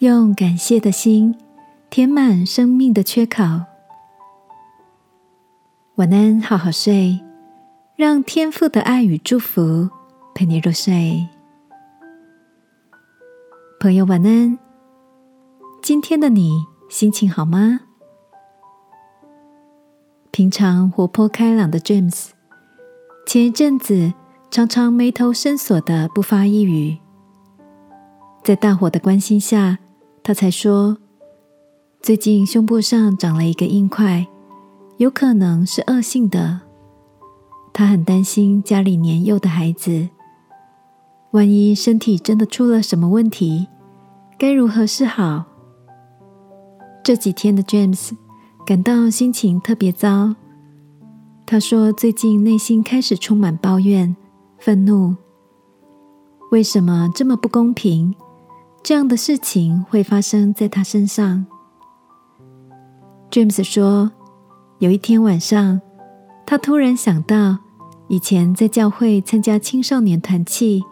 用感谢的心填满生命的缺口。晚安，好好睡，让天父的爱与祝福陪你入睡。朋友，晚安。今天的你心情好吗？平常活泼开朗的 James，前一阵子常常眉头深锁的不发一语，在大伙的关心下。他才说，最近胸部上长了一个硬块，有可能是恶性的。他很担心家里年幼的孩子，万一身体真的出了什么问题，该如何是好？这几天的 James 感到心情特别糟。他说，最近内心开始充满抱怨、愤怒，为什么这么不公平？这样的事情会发生在他身上。James 说：“有一天晚上，他突然想到，以前在教会参加青少年团契，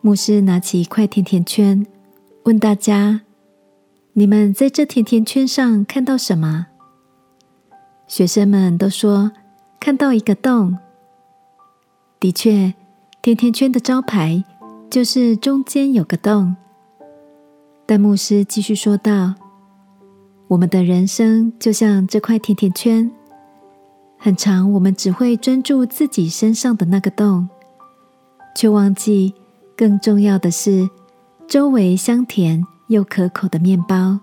牧师拿起一块甜甜圈，问大家：‘你们在这甜甜圈上看到什么？’学生们都说看到一个洞。的确，甜甜圈的招牌就是中间有个洞。”但牧师继续说道：“我们的人生就像这块甜甜圈，很长，我们只会专注自己身上的那个洞，却忘记更重要的是周围香甜又可口的面包。”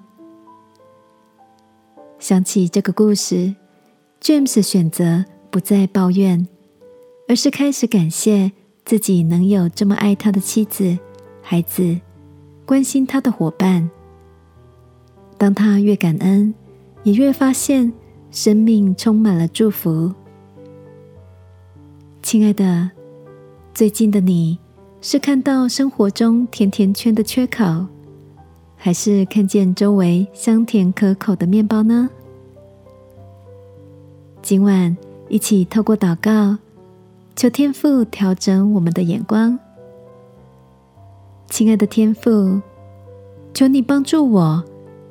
想起这个故事，James 选择不再抱怨，而是开始感谢自己能有这么爱他的妻子、孩子。关心他的伙伴。当他越感恩，也越发现生命充满了祝福。亲爱的，最近的你是看到生活中甜甜圈的缺口，还是看见周围香甜可口的面包呢？今晚一起透过祷告，求天父调整我们的眼光。亲爱的天父，求你帮助我，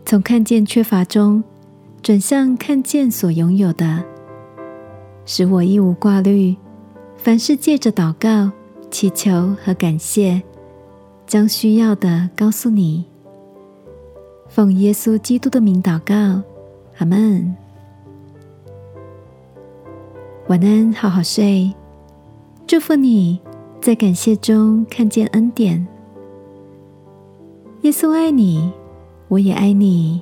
从看见缺乏中转向看见所拥有的，使我一无挂虑，凡事借着祷告、祈求和感谢，将需要的告诉你。奉耶稣基督的名祷告，阿门。晚安，好好睡。祝福你在感谢中看见恩典。耶稣爱你，我也爱你。